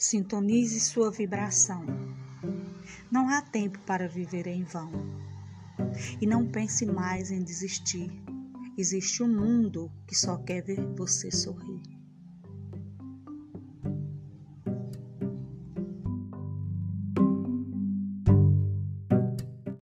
Sintonize sua vibração. Não há tempo para viver em vão. E não pense mais em desistir. Existe um mundo que só quer ver você sorrir.